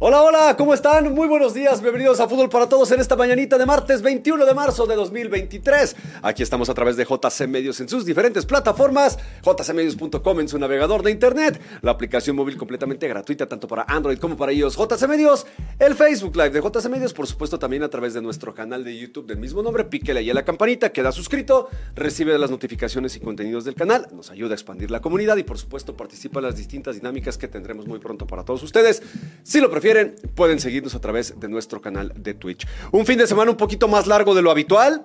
Hola, hola, ¿cómo están? Muy buenos días, bienvenidos a Fútbol para Todos en esta mañanita de martes 21 de marzo de 2023. Aquí estamos a través de JC Medios en sus diferentes plataformas, jcmedios.com en su navegador de internet, la aplicación móvil completamente gratuita tanto para Android como para iOS, JC Medios, el Facebook Live de JC Medios, por supuesto también a través de nuestro canal de YouTube del mismo nombre, píquele ahí a la campanita, queda suscrito, recibe las notificaciones y contenidos del canal, nos ayuda a expandir la comunidad y por supuesto participa en las distintas dinámicas que tendremos muy pronto para todos ustedes. Si lo prefieren, pueden seguirnos a través de nuestro canal de Twitch. Un fin de semana un poquito más largo de lo habitual.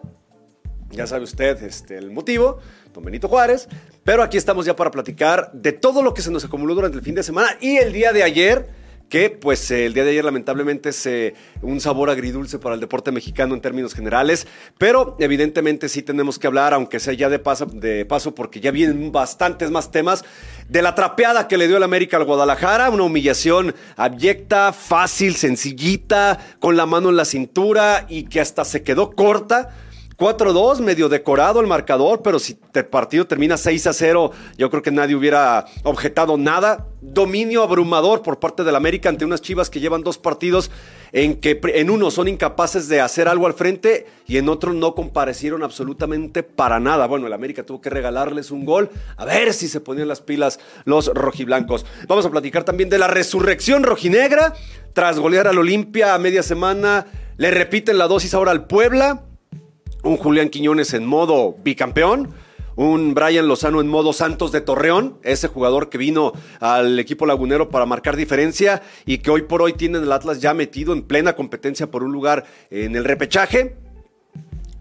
Ya sabe usted este, el motivo, don Benito Juárez. Pero aquí estamos ya para platicar de todo lo que se nos acumuló durante el fin de semana y el día de ayer que pues el día de ayer lamentablemente es un sabor agridulce para el deporte mexicano en términos generales, pero evidentemente sí tenemos que hablar, aunque sea ya de paso, de paso porque ya vienen bastantes más temas, de la trapeada que le dio el América al Guadalajara, una humillación abyecta, fácil, sencillita, con la mano en la cintura y que hasta se quedó corta 4-2, medio decorado el marcador, pero si el partido termina 6-0, yo creo que nadie hubiera objetado nada. Dominio abrumador por parte del América ante unas chivas que llevan dos partidos en que en uno son incapaces de hacer algo al frente y en otro no comparecieron absolutamente para nada. Bueno, el América tuvo que regalarles un gol a ver si se ponían las pilas los rojiblancos. Vamos a platicar también de la resurrección rojinegra tras golear al Olimpia a media semana. Le repiten la dosis ahora al Puebla un Julián Quiñones en modo bicampeón, un Brian Lozano en modo Santos de Torreón, ese jugador que vino al equipo lagunero para marcar diferencia y que hoy por hoy tiene el Atlas ya metido en plena competencia por un lugar en el repechaje,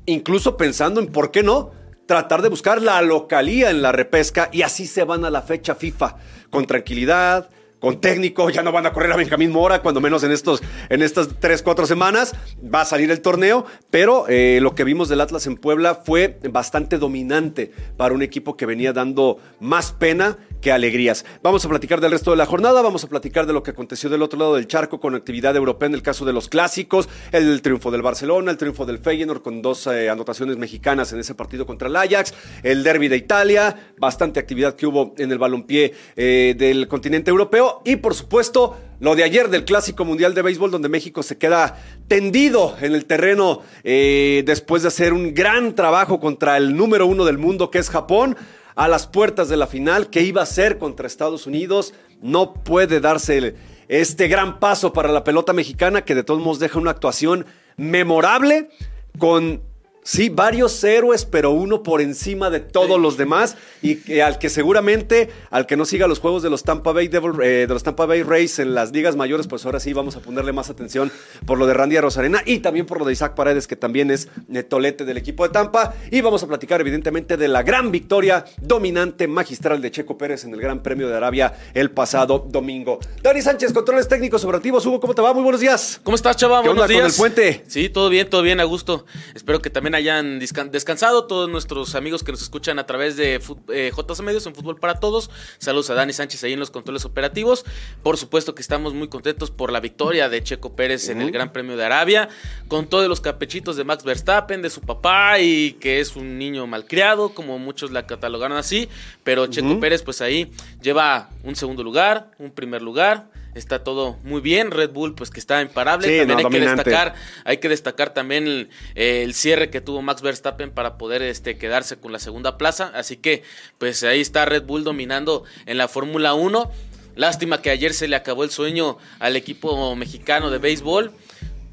incluso pensando en por qué no tratar de buscar la localía en la repesca y así se van a la fecha FIFA con tranquilidad, con técnico, ya no van a correr a Benjamín Mora, cuando menos en, estos, en estas tres, cuatro semanas. Va a salir el torneo, pero eh, lo que vimos del Atlas en Puebla fue bastante dominante para un equipo que venía dando más pena que alegrías. Vamos a platicar del resto de la jornada, vamos a platicar de lo que aconteció del otro lado del charco con actividad europea en el caso de los clásicos, el triunfo del Barcelona, el triunfo del Feyenoord con dos eh, anotaciones mexicanas en ese partido contra el Ajax, el derby de Italia, bastante actividad que hubo en el balompié eh, del continente europeo y por supuesto lo de ayer del Clásico Mundial de Béisbol donde México se queda tendido en el terreno eh, después de hacer un gran trabajo contra el número uno del mundo que es Japón a las puertas de la final que iba a ser contra Estados Unidos. No puede darse este gran paso para la pelota mexicana que de todos modos deja una actuación memorable con Sí, varios héroes, pero uno por encima de todos los demás y al que seguramente, al que no siga los juegos de los Tampa Bay eh, de los Tampa Bay Rays en las ligas mayores, pues ahora sí vamos a ponerle más atención por lo de Randy Rosarena y también por lo de Isaac Paredes, que también es netolete del equipo de Tampa. Y vamos a platicar evidentemente de la gran victoria dominante magistral de Checo Pérez en el Gran Premio de Arabia el pasado domingo. Dani Sánchez, controles técnicos operativos. Hugo, ¿cómo te va? Muy buenos días. ¿Cómo estás, chava? ¿Qué onda con el puente? Sí, todo bien, todo bien, a gusto. Espero que también hayan descansado todos nuestros amigos que nos escuchan a través de eh, JC Medios en Fútbol para Todos. Saludos a Dani Sánchez ahí en los controles operativos. Por supuesto que estamos muy contentos por la victoria de Checo Pérez en el Gran Premio de Arabia, con todos los capechitos de Max Verstappen, de su papá y que es un niño malcriado, como muchos la catalogaron así. Pero Checo Pérez, pues ahí lleva un segundo lugar, un primer lugar está todo muy bien. Red Bull, pues que está imparable. también hay que destacar, hay que destacar también el, cierre que tuvo Max Verstappen para poder este, quedarse con la segunda plaza. Así que, pues ahí está Red Bull dominando en la Fórmula 1. Lástima que ayer se le acabó el sueño al equipo mexicano de béisbol.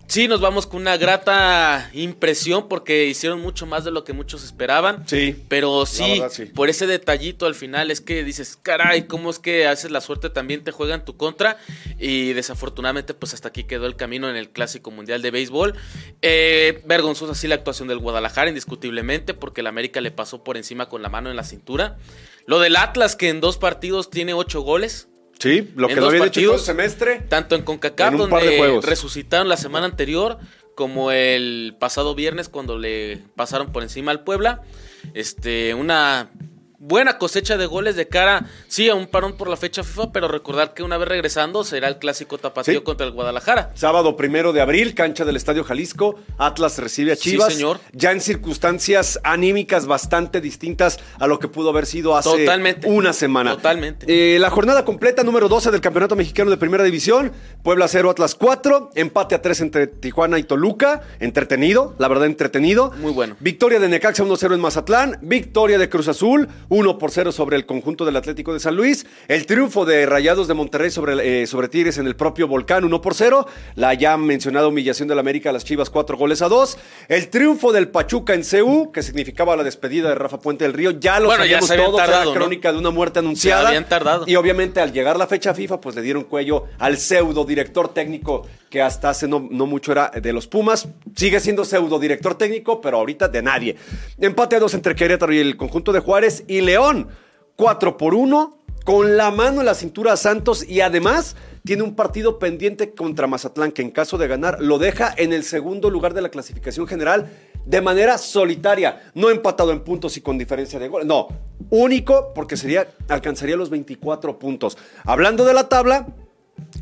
Sí, nos vamos con una grata impresión porque hicieron mucho más de lo que muchos esperaban. Sí. Pero sí, por ese detallito al final es que dices, caray, ¿cómo es que haces la suerte también te juega en tu contra? Y desafortunadamente, pues hasta aquí quedó el camino en el Clásico Mundial de Béisbol. Eh, vergonzosa sí la actuación del Guadalajara, indiscutiblemente, porque el América le pasó por encima con la mano en la cintura. Lo del Atlas, que en dos partidos tiene ocho goles. Sí, lo que no había dicho todo el semestre. Tanto en CONCACAF, donde resucitaron la semana anterior, como el pasado viernes cuando le pasaron por encima al Puebla. Este, una buena cosecha de goles de cara, sí, a un parón por la fecha FIFA, pero recordar que una vez regresando será el clásico tapatío Sí. contra el Guadalajara. Sábado primero de abril, cancha del Estadio Jalisco. Atlas recibe a Sí, Chivas. señor. Ya en circunstancias anímicas bastante distintas a lo que pudo haber sido hace Totalmente. una semana. Totalmente. Eh, la jornada completa, número 12 del Campeonato Mexicano de Primera División. Puebla 0, Atlas 4. Empate a 3 entre Tijuana y Toluca. Entretenido, la verdad, entretenido. Muy bueno. Victoria de Necaxa 1-0 en Mazatlán. Victoria de Cruz Azul 1 por 0 sobre el conjunto del Atlético de San Luis. El triunfo de Rayados de Monterrey sobre, eh, sobre Tigres en el propio Volcán 1 por 0. La ya mencionada humillación del América a las Chivas 4 goles a 2. El triunfo del Pachuca en CU, que significaba la despedida de Rafa Puente del Río. Ya lo Bueno, sabíamos todos, era la ¿no? crónica de una muerte anunciada. Se habían tardado. Y obviamente al llegar la fecha FIFA, pues le dieron cuello al pseudo director técnico que hasta hace no, no mucho era de los Pumas. Sigue siendo pseudo director técnico, pero ahorita de nadie. Empate a dos entre Querétaro y el conjunto de Juárez y León. 4 por 1, con la mano en la cintura a Santos y además tiene un partido pendiente contra Mazatlán que en caso de ganar lo deja en el segundo lugar de la clasificación general de manera solitaria, no empatado en puntos y con diferencia de gol. No, único porque sería alcanzaría los 24 puntos. Hablando de la tabla,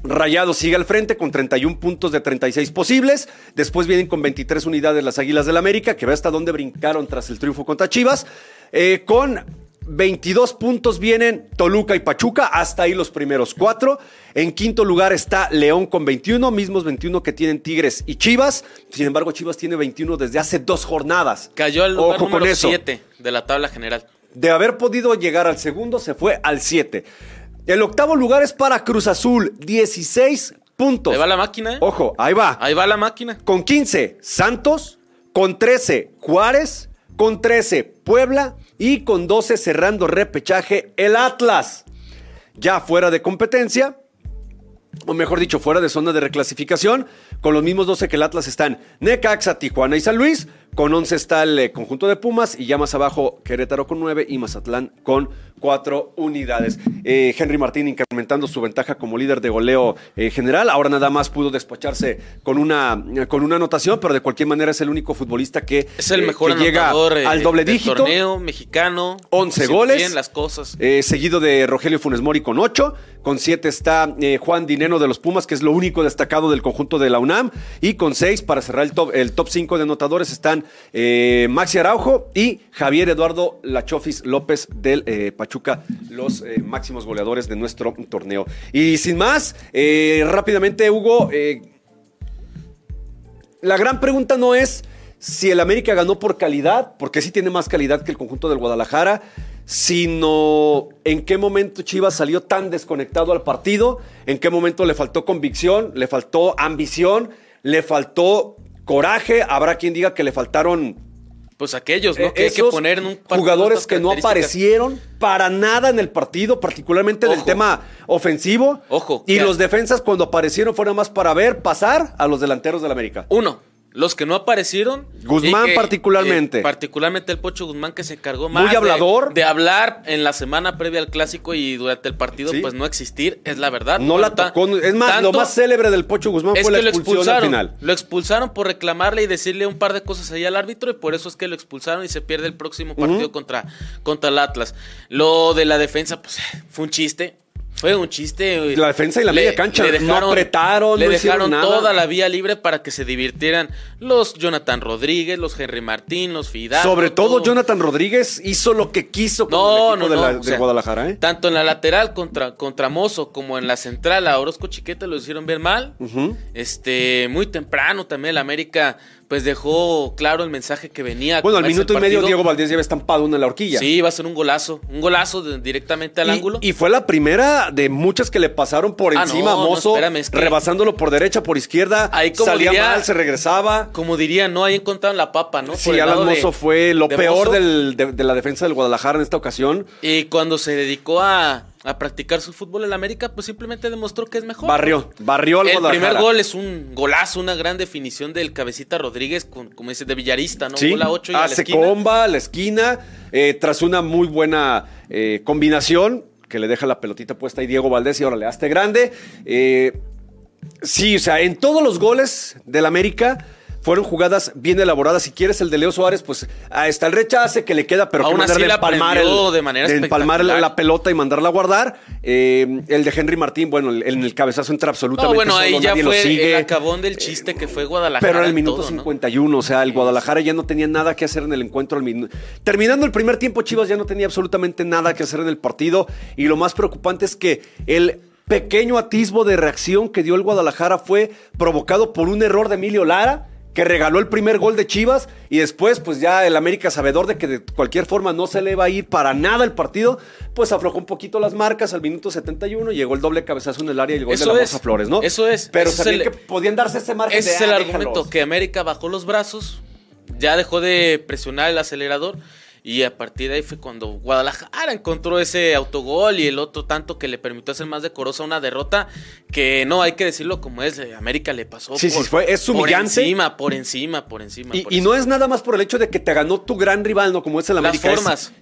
Rayado sigue al frente con 31 puntos de 36 posibles. Después vienen con 23 unidades las Águilas del América, que ve hasta dónde brincaron tras el triunfo contra Chivas. Eh, con 22 puntos vienen Toluca y Pachuca, hasta ahí los primeros cuatro. En quinto lugar está León con 21, mismos 21 que tienen Tigres y Chivas. Sin embargo, Chivas tiene 21 desde hace dos jornadas. Cayó al lugar Ojo número eso. 7 de la tabla general. De haber podido llegar al segundo, se fue al 7. El octavo lugar es para Cruz Azul, 16 puntos. Ahí va la máquina, ¿eh? Ojo, ahí va. Ahí va la máquina. Con 15, Santos. Con 13, Juárez. Con 13, Puebla. Y con 12, cerrando repechaje, el Atlas. Ya fuera de competencia, o mejor dicho, fuera de zona de reclasificación, con los mismos 12 que el Atlas están Necaxa, Tijuana y San Luis. Con 11 está el eh, conjunto de Pumas y ya más abajo Querétaro con 9 y Mazatlán con 4 unidades. Eh, Henry Martín incrementando su ventaja como líder de goleo eh, general. Ahora nada más pudo despacharse con una, con una anotación, pero de cualquier manera es el único futbolista que, Es el eh, mejor que llega al doble del dígito. torneo mexicano. 11 Haciendo goles. Bien las cosas. Seguido de Rogelio Funes Mori con 8. Con 7 está Juan Dineno de los Pumas, que es lo único destacado del conjunto de la UNAM. Y con 6, para cerrar el top, el top 5 de anotadores, están eh, Maxi Araujo y Javier Eduardo Lachofis López del eh, Pachuca, los eh, máximos goleadores de nuestro torneo. Y sin más, rápidamente, Hugo, la gran pregunta no es si el América ganó por calidad, porque sí tiene más calidad que el conjunto del Guadalajara, sino en qué momento Chivas salió tan desconectado al partido, en qué momento le faltó convicción, le faltó ambición, le faltó coraje, habrá quien diga que le faltaron Pues aquellos, ¿no? eh, que hay que poner en un jugadores que no aparecieron para nada en el partido, particularmente del Ojo. tema ofensivo. Ojo, Y los defensas cuando aparecieron fueron más para ver pasar a los delanteros del América. Uno, los que no aparecieron. Guzmán que, particularmente. eh, particularmente el Pocho Guzmán que se cargó Muy más. de- hablador. De, hablar en la semana previa al clásico y durante el partido, Sí. pues no existir, es la verdad. No la tocó. Es más, lo más célebre del Pocho Guzmán es fue la que lo expulsión al final. Lo expulsaron por reclamarle y decirle un par de cosas ahí al árbitro y por eso es que lo expulsaron y se pierde el próximo partido contra, contra el Atlas. Lo de la defensa, pues fue un chiste. Fue un chiste. La defensa y la media cancha, no apretaron, Le no dejaron nada. toda la vía libre para que se divirtieran los Jonathan Rodríguez, los Henry Martín, los Fidalgo. Sobre todo Jonathan Rodríguez hizo lo que quiso con el No, equipo no, de, o sea, Guadalajara. ¿eh? Tanto en la lateral contra, contra Mozo como en la central a Orozco Chiquete lo hicieron ver mal. Este, muy temprano también el América pues dejó claro el mensaje que venía. Bueno, al minuto y medio. Diego Valdés lleva estampado una en la horquilla. Sí, va a ser un golazo, un golazo de- directamente al y, ángulo. y fue la primera de muchas que le pasaron por Ah, encima no, a no, Mozo, espérame, es que- rebasándolo por derecha, por izquierda. Ahí como salía diría- mal, se regresaba. Como diría, no, ahí encontraron la papa, ¿no? Sí, Alan de- Mozo fue lo de peor Mozo. del- de, de la defensa del Guadalajara en esta ocasión. Y cuando se dedicó a, a practicar su fútbol en la América, pues simplemente demostró que es mejor. Barrió, barrió al El primer gol es un golazo, una gran definición del cabecita Rodríguez, con, como dice, de Villarista, ¿no? Sí, Gol a ocho y a la hace esquina. comba a la esquina, eh, tras una muy buena eh, combinación que le deja la pelotita puesta ahí Diego Valdés y ahora le haste grande. Eh, sí, o sea, en todos los goles del América fueron jugadas bien elaboradas. Si quieres el de Leo Suárez, pues ahí está el rechace que le queda, pero Aún que así la empalmar, el, de manera empalmar la, pelota y mandarla a guardar. Eh, el de Henry Martín, bueno, el- en el cabezazo entra absolutamente No, bueno, solo, ahí ya nadie lo fue sigue. el acabón del chiste que fue Guadalajara. Pero en el minuto todo, ¿no? 51, o sea, el Guadalajara ya no tenía nada que hacer en el encuentro. Terminando el primer tiempo, Chivas ya no tenía absolutamente nada que hacer en el partido. Y lo más preocupante es que el pequeño atisbo de reacción que dio el Guadalajara fue provocado por un error de Emilio Lara. Que regaló el primer gol de Chivas y después, pues ya el América, sabedor de que de cualquier forma no se le va a ir para nada el partido, pues aflojó un poquito las marcas al minuto 71. Llegó el doble cabezazo en el área y el gol Eso de la es, Moza Flores, ¿no? eso es, Pero ese es sabían el- que podían darse ese margen Ese de, es el "Ah, argumento, déjalos". que América bajó los brazos, ya dejó de presionar el acelerador y a partir de ahí fue cuando Guadalajara encontró ese autogol y el otro tanto que le permitió hacer más decorosa una derrota que no hay que decirlo como es, eh, América le pasó Sí, sí, fue- es humillante. por encima, por encima, por encima. Y, por y no es nada más por el hecho de que te ganó tu gran rival, ¿no? Como es el Las América. es formas.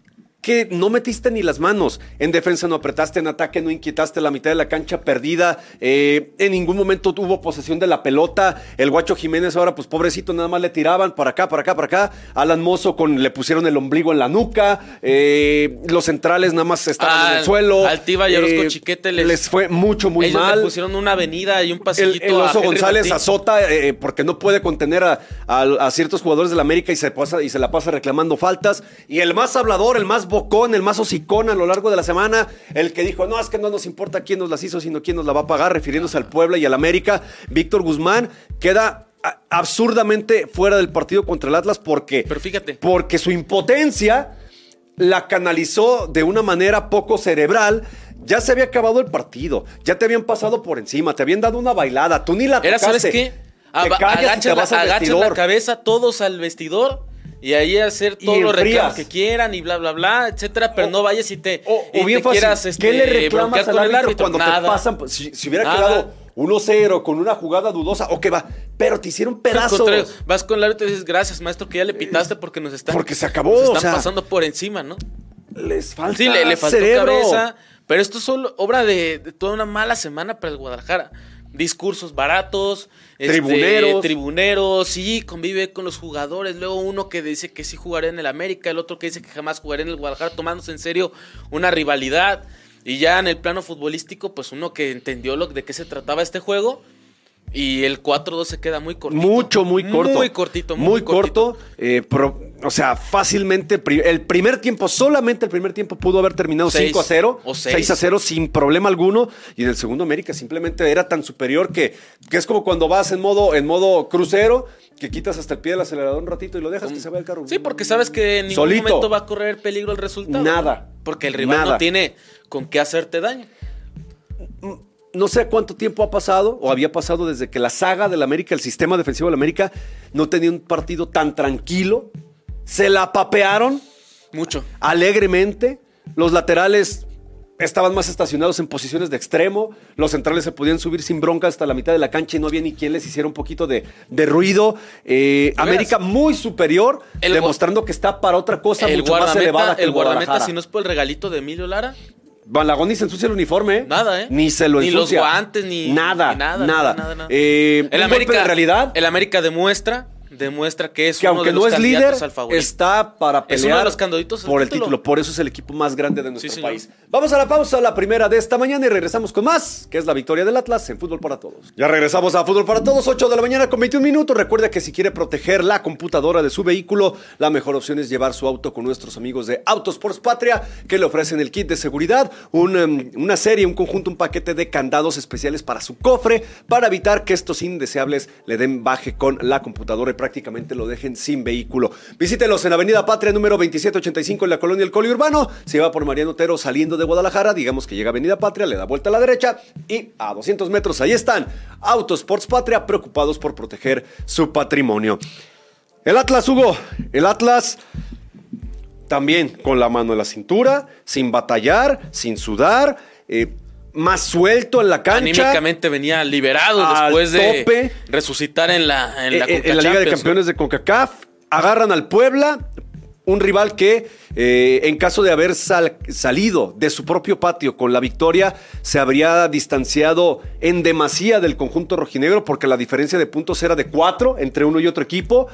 Que no metiste ni las manos. En defensa no apretaste, en ataque no inquietaste la mitad de la cancha perdida. eh, en ningún momento tuvo posesión de la pelota. El Guacho Jiménez ahora, pues pobrecito, nada más le tiraban para acá, para acá, para acá. Alan Mozo con, le pusieron el ombligo en la nuca. eh, los centrales nada más estaban en el suelo. Altiva y Orozco Chiquete les- fue mucho, muy Ellos mal. le pusieron una avenida y un El, pasillito el a Oso González Martín. azota eh, porque no puede contener a, a- a ciertos jugadores de la América y se, pasa, y se la pasa reclamando faltas. Y el más hablador, el más bocón, el más hocicón a lo largo de la semana, el que dijo, no, es que no nos importa quién nos las hizo, sino quién nos la va a pagar, refiriéndose al Puebla y al América. Víctor Guzmán queda absurdamente fuera del partido contra el Atlas porque, Pero fíjate. porque su impotencia la canalizó de una manera poco cerebral. Ya se había acabado el partido, ya te habían pasado por encima, te habían dado una bailada, tú ni la Era, ¿sabes tocaste. qué? Te Aba- callas y te vas la, al agachas la cabeza todos al vestidor y ahí hacer todos los reclamos que quieran y bla, bla, bla, etcétera, pero O- no vayas y te, O, y o bien te fácil, quieras ¿qué este, le reclamas bronquear al árbitro árbitro. cuando Nada. te pasan? Si, si hubiera Nada. quedado 1-0 con una jugada dudosa, o que va, pero te hicieron pedazos. vas con el árbitro y dices, gracias, maestro, que ya le pitaste porque nos están, Porque se acabó, nos o están sea. pasando por encima, ¿no? Les falta Sí, le, le faltó cerebro. cabeza. Pero esto es solo obra de, de toda una mala semana para el Guadalajara. Discursos baratos, este, Tribuneros. tribuneros, sí, convive con los jugadores. Luego uno que dice que sí jugaré en el América, el otro que dice que jamás jugaré en el Guadalajara, tomándose en serio una rivalidad. Y ya en el plano futbolístico, pues uno que entendió lo, de qué se trataba este juego. Y el 4-2 se queda muy cortito. Mucho, muy corto. Muy cortito, Muy, muy, corto. eh, pero, o sea, fácilmente. El primer tiempo, solamente el primer tiempo pudo haber terminado Seis 5 a 0. o seis. 6 a 0 sin problema alguno. Y en el segundo América simplemente era tan superior que, que es como cuando vas en modo, en modo crucero, que quitas hasta el pie del acelerador un ratito y lo dejas que se vaya el carro. Sí, porque sabes que en ningún Solito. momento va a correr peligro el resultado. Nada. Porque el rival Nada. no tiene con qué hacerte daño. no sé cuánto tiempo ha pasado o había pasado desde que la saga del América, el sistema defensivo del América, no tenía un partido tan tranquilo. Se la papearon Mucho. alegremente. Los laterales estaban más estacionados en posiciones de extremo. Los centrales se podían subir sin bronca hasta la mitad de la cancha y no había ni quien les hiciera un poquito de, de ruido. Eh, veras. América muy superior, El demostrando que está para otra cosa El mucho más elevada guardameta, que el el guardameta, si no es por el regalito de Emilio Lara, Balagón ni se ensucia el uniforme. ¿eh? Nada, ¿eh? Ni se lo Ni los ensucia. guantes, ni- Nada, ni nada, nada. nada, nada. Eh, el América, de realidad el América demuestra, demuestra que es que uno aunque de no los es líder, al está para Es pelear uno de los candidatos al por el título. título. Por eso es el equipo más grande de nuestro Sí, país. Vamos a la pausa, la primera de esta mañana y regresamos con más, que es la victoria del Atlas en Fútbol para Todos. Ya regresamos a Fútbol para Todos, 8 de la mañana con 21 minutos. Recuerda que si quiere proteger la computadora de su vehículo, la mejor opción es llevar su auto con nuestros amigos de Autosports Patria, que le ofrecen el kit de seguridad, un, um, una serie, un conjunto, un paquete de candados especiales para su cofre, para evitar que estos indeseables le den baje con la computadora prácticamente lo dejen sin vehículo. Visítelos en Avenida Patria número 2785 en la colonia El Coli Urbano. Si va por Mariano Otero saliendo de Guadalajara, digamos que llega a Avenida Patria, le da vuelta a la derecha y a 200 metros ahí están Autosports Patria preocupados por proteger su patrimonio. El Atlas, Hugo, el Atlas también con la mano en la cintura, sin batallar, sin sudar, eh, más suelto en la cancha. Anímicamente venía liberado después de resucitar en la, en la, Eh, eh, Conca en la Liga de. Campeones de CONCACAF. Agarran al Puebla. un rival que eh, en caso de haber sal- salido de su propio patio con la victoria, se habría distanciado en demasía del conjunto rojinegro porque la diferencia de puntos era de cuatro entre uno y otro equipo.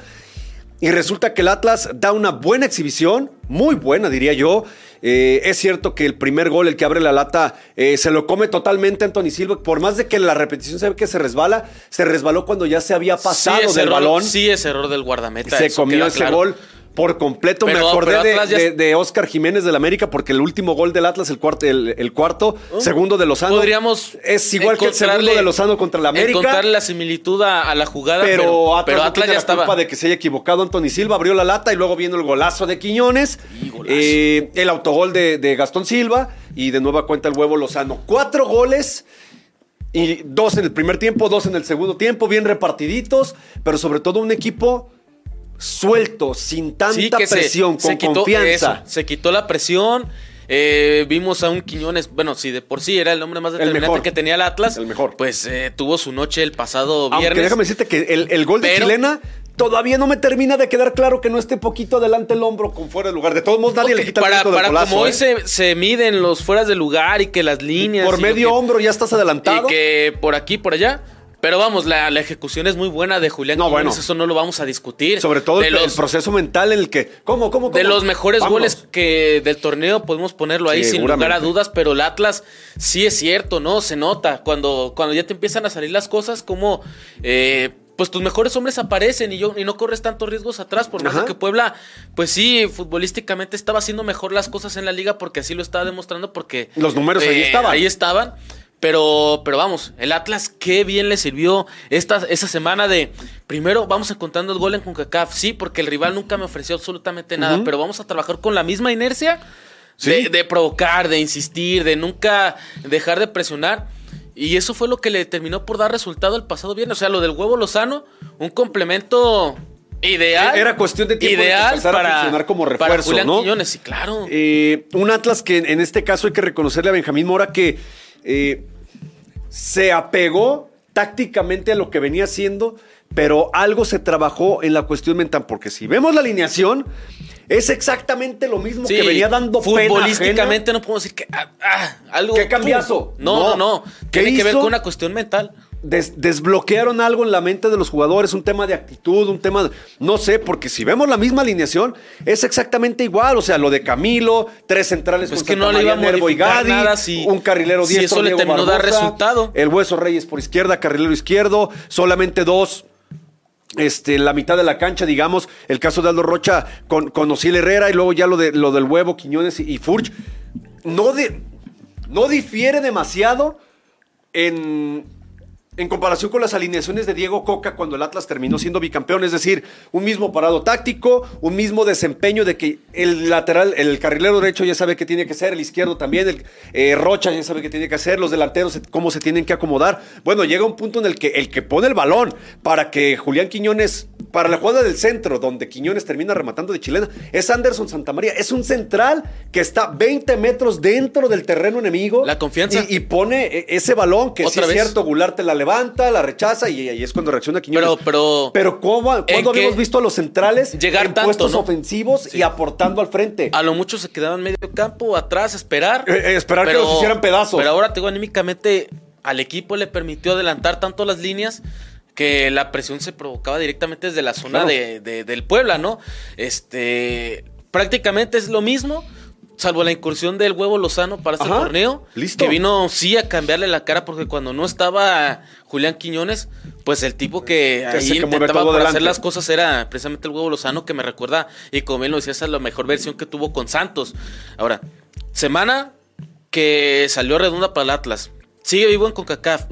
Y resulta que el Atlas da una buena exhibición, muy buena diría yo. Eh, es cierto que el primer gol, el que abre la lata, eh, se lo come totalmente Anthony Silva. Por más de que la repetición se ve que se resbala, se resbaló cuando ya se había pasado sí, del error- balón. Sí, ese error del guardameta. se comió ese claro. gol por completo. Me acordé de, ya- de- de Oscar Jiménez del América porque el último gol del Atlas, el cuarto, el, el cuarto segundo de Lozano. Podríamos Es igual que el segundo de Lozano contra el América. Encontrarle la similitud a, a la jugada, Pero, pero, Atlas, pero no Atlas tiene ya la estaba. culpa de que se haya equivocado Anthony Silva, abrió la lata y luego viene el golazo de Quiñones, Y golazo. eh, el autogol de, de Gastón Silva y de nueva cuenta el huevo Lozano. Cuatro goles y dos en el primer tiempo, dos en el segundo tiempo, bien repartiditos, pero sobre todo un equipo suelto, sin tanta Sí, que se- presión, se con quitó confianza. eso, se quitó la presión. eh, vimos a un Quiñones, bueno, si de por sí era el hombre más determinante mejor. que tenía el Atlas, El mejor. pues eh, tuvo su noche el pasado Aunque viernes. déjame decirte que el, el gol de Chilena todavía no me termina de quedar claro que no esté poquito adelante el hombro con fuera de lugar. De todos modos, nadie le quita el para del para golazo, como hoy ¿eh? se, se miden los fueras de lugar y que las líneas. Por medio que- hombro ya estás adelantado. Y que por aquí, por allá. Pero vamos, la, la ejecución es muy buena de Julián No, Quiñones, bueno. eso no lo vamos a discutir. Sobre todo de el, los, el proceso mental en el que. ¿Cómo, cómo, cómo? de los mejores Vámonos. goles que del torneo podemos ponerlo ahí sin lugar a dudas, pero el Atlas sí es cierto, ¿no? Se nota cuando, cuando ya te empiezan a salir las cosas como... eh, pues tus mejores hombres aparecen y, yo, y no corres tantos riesgos atrás, por más de que Puebla, pues sí, futbolísticamente estaba haciendo mejor las cosas en la liga porque así lo estaba demostrando porque... Los números ahí eh, estaban. Ahí estaban. Pero, pero vamos, el Atlas qué bien le sirvió esta, esa semana de primero vamos encontrando el gol en CONCACAF, sí, porque el rival nunca me ofreció absolutamente nada, pero vamos a trabajar con la misma inercia Sí. de, de provocar, de insistir, de nunca dejar de presionar. Y eso fue lo que le terminó por dar resultado el pasado viernes. O sea, lo del huevo Lozano, un complemento ideal. Era cuestión de tiempo de ideal empezara a para, funcionar como para refuerzo, Julián ¿no? Quiñones, sí, claro. Eh, un Atlas que en este caso hay que reconocerle a Benjamín Mora que eh, se apegó tácticamente a lo que venía haciendo, pero algo se trabajó en la cuestión mental, porque si vemos la alineación, es exactamente lo mismo Sí, que venía dando pena futbolísticamente no podemos decir que ah, ah, algo ¿Qué cambiazo? No, no, no. ¿Qué Tiene que ver hizo? con una cuestión mental. Des- desbloquearon algo en la mente de los jugadores, un tema de actitud, un tema, de- no sé, porque si vemos la misma alineación, es exactamente igual, o sea, lo de Camilo, tres centrales Pues con que no le iba a Nervo y Gadi, nada si- un carrilero si diestro, eso le terminó dar Barbosa, resultado. el Hueso Reyes por izquierda, carrilero izquierdo, solamente dos este, la mitad de la cancha, digamos, el caso de Aldo Rocha con, con Osiel Herrera y luego ya lo, de, lo del huevo, Quiñones y, y Furch, no, de, no difiere demasiado en, en comparación con las alineaciones de Diego Coca cuando el Atlas terminó siendo bicampeón, es decir, un mismo parado táctico, un mismo desempeño de que el lateral, el carrilero derecho ya sabe qué tiene que hacer, el izquierdo también, el eh, Rocha ya sabe qué tiene que hacer, los delanteros cómo se tienen que acomodar. Bueno, llega un punto en el que el que pone el balón para que Julián Quiñones, para la jugada del centro, donde Quiñones termina rematando de chilena, es Anderson Santamaría, es un central que está 20 metros dentro del terreno enemigo. La confianza. Y, y pone eh, ese balón que sí es cierto, Goulart te la levanta, la rechaza y ahí es cuando reacciona Quiñones. Pero- pero- pero ¿cómo, ¿en ¿cuándo habíamos visto a los centrales Llegar en tanto, puestos no? ofensivos y aportando al frente? A lo mucho se quedaban medio campo, atrás, esperar. Eh, eh, esperar que los hicieran pedazos. Pero ahora, te digo, anímicamente al equipo le permitió adelantar tanto las líneas que la presión se provocaba directamente desde la zona Claro. de, de- del Puebla, ¿no? Este, prácticamente es lo mismo, salvo la incursión del huevo Lozano para este Ajá, torneo. listo. Que vino sí a cambiarle la cara porque cuando no estaba Julián Quiñones, pues el tipo que Que ahí intentaba hacer las cosas era precisamente el huevo Lozano que me recuerda, y como él lo decía, esa es la mejor versión que tuvo con Santos. Ahora, semana que salió redonda para el Atlas. Sigue vivo en CONCACAF.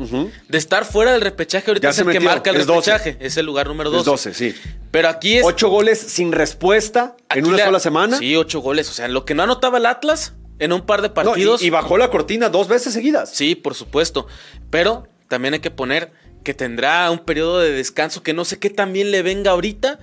De estar fuera del repechaje, ahorita Ya es el que marca el es 12. repechaje. Es el lugar número 12. Es 12, sí. Pero aquí es. Ocho goles sin respuesta en una la- sola semana. Sí, ocho goles. O sea, lo que no anotaba el Atlas en un par de No, y- partidos. y, bajó la cortina dos veces seguidas. Sí, por supuesto. Pero también hay que poner que tendrá un periodo de descanso que no sé qué también le venga ahorita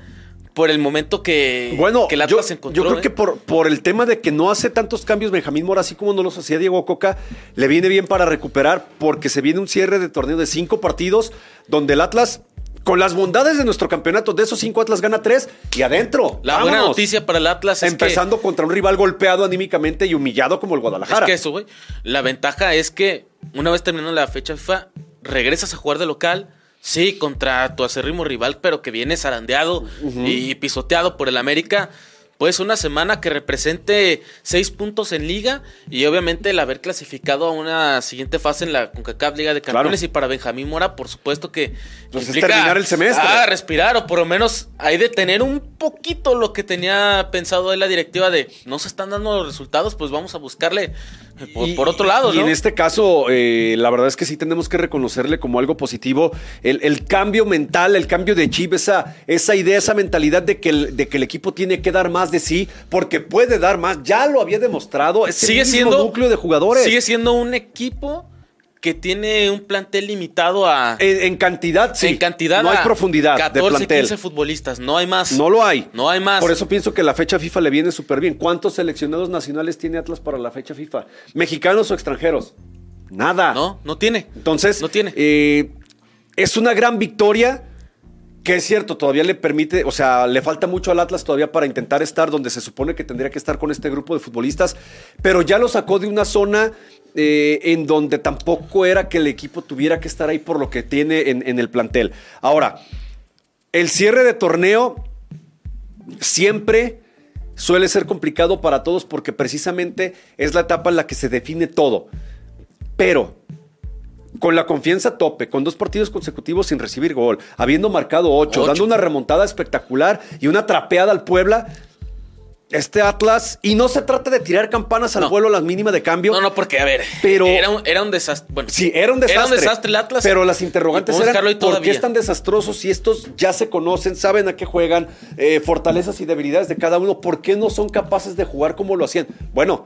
por el momento que, Bueno, que el yo, Atlas se encontró. yo creo ¿eh? que por, por el tema de que no hace tantos cambios Benjamín Mora, así como no los hacía Diego Coca, le viene bien para recuperar porque se viene un cierre de torneo de cinco partidos donde el Atlas con las bondades de nuestro campeonato, de esos cinco Atlas gana tres y adentro. La buena noticia para el Atlas es Empezando contra un rival golpeado anímicamente y humillado como el Guadalajara. Es que eso, güey. La ventaja es que una vez terminando la fecha FIFA, regresas a jugar de local. Sí, contra tu acérrimo rival, pero que viene zarandeado y pisoteado por el América pues una semana que represente seis puntos en liga y obviamente el haber clasificado a una siguiente fase en la CONCACAF Liga de Campeones y para Benjamín Mora, por supuesto que pues terminar el semestre. Ah, respirar o por lo menos hay de tener un poquito lo que tenía pensado de la directiva de no se están dando los resultados, pues vamos a buscarle por, otro lado, Y en este caso, eh, la verdad es que sí tenemos que reconocerle como algo positivo el, cambio mental, el cambio de chip, esa, esa idea, esa mentalidad de que, el, de que el equipo tiene que dar más de sí, porque puede dar más. Ya lo había demostrado. Ese sigue mismo siendo núcleo de jugadores. Sigue siendo un equipo que tiene un plantel limitado a. En, cantidad, sí. En cantidad. No hay profundidad 14, de plantel. 15 futbolistas, no hay más. No lo hay. No hay más. Por eso pienso que la fecha FIFA le viene súper bien. ¿Cuántos seleccionados nacionales tiene Atlas para la fecha FIFA? ¿Mexicanos o extranjeros? Nada. No, no tiene. Entonces. No tiene. Eh, es una gran victoria que es cierto, todavía le permite, o sea, le falta mucho al Atlas todavía para intentar estar donde se supone que tendría que estar con este grupo de futbolistas, pero ya lo sacó de una zona eh, en donde tampoco era que el equipo tuviera que estar ahí por lo que tiene en, el plantel. Ahora, el cierre de torneo siempre suele ser complicado para todos porque precisamente es la etapa en la que se define todo. Pero con la confianza a tope, con dos partidos consecutivos sin recibir gol, habiendo marcado ocho, dando una remontada espectacular y una trapeada al Puebla. Este Atlas, y no se trata de tirar campanas al vuelo a las mínimas de cambio. No, no, porque, a ver, pero, era, un, desastre. Bueno, sí, era un desastre. Era un desastre el Atlas. Pero las interrogantes eran, ¿por qué es tan desastroso si estos ya se conocen, saben a qué juegan, eh, fortalezas y debilidades de cada uno? ¿Por qué no son capaces de jugar como lo hacían? Bueno,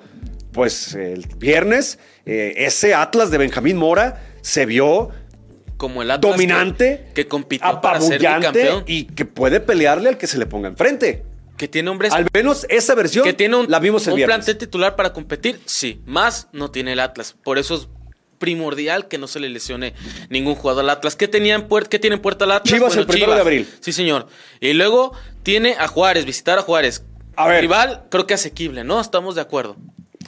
pues el viernes, eh, ese Atlas de Benjamín Mora se vio como el Atlas dominante, que, compitió para ser campeón y que puede pelearle al que se le ponga enfrente. Que tiene hombres. Al menos esa versión que tiene un, la vimos el un plantel titular para competir, sí. Más no tiene el Atlas. Por eso es primordial que no se le lesione ningún jugador al Atlas. ¿Qué, tenía en ¿Qué tiene en puerta el Atlas? Chivas el primero de abril. Sí, señor. Y luego tiene a Juárez, visitar a Juárez. A ver. Rival, creo que asequible, ¿no? Estamos de acuerdo.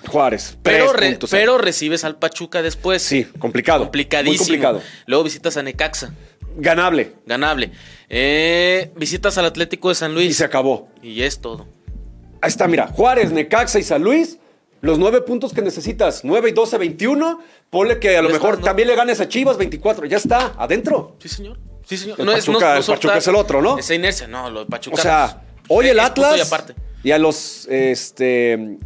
Juárez. Pero, pero recibes al Pachuca después. Sí, complicado. Complicadísimo. complicado. Luego visitas a Necaxa. Ganable. Ganable. Eh, visitas al Atlético de San Luis. Y se acabó. Y es todo. Ahí está, mira. Juárez, Necaxa y San Luis. Los nueve puntos que necesitas, 9 y 12, 21. Ponle que a lo mejor también le ganes a Chivas, 24. Ya está, adentro. Sí, señor. Sí, señor. El Pachuca, el Pachuca es el otro, ¿no? Esa inercia, no, lo de Pachuca. O sea, hoy el Atlas. Y, y a los este,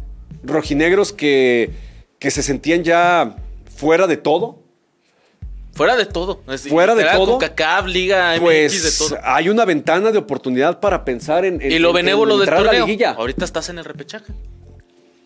rojinegros que, que se sentían ya fuera de todo. Fuera de todo. Fuera de todo. CACAF, Liga MX, pues, de todo. Hay una ventana de oportunidad para pensar en. y lo benévolo del torneo. Ahorita estás en el repechaje.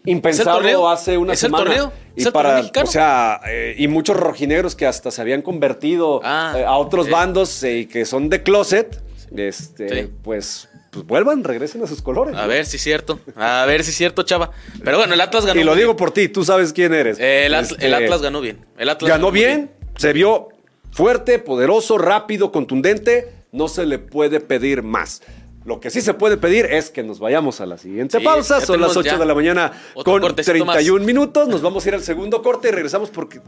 Impensado hace una ¿Es semana. El torneo? Y para, o sea, eh, y muchos rojinegros que hasta se habían convertido ah, eh, a otros bandos eh, y que son de closet, este, pues pues vuelvan, regresen a sus colores. A ver si es cierto. A ver si es cierto, chava. Pero bueno, el Atlas ganó. Y lo digo por ti, tú sabes quién eres. el, este, Atlas ganó bien. El Atlas ganó, bien, se vio fuerte, poderoso, rápido, contundente. No se le puede pedir más. Lo que sí se puede pedir es que nos vayamos a la siguiente pausa. Son las 8 de la mañana con 31 minutos. Nos vamos a ir al segundo corte y regresamos porque,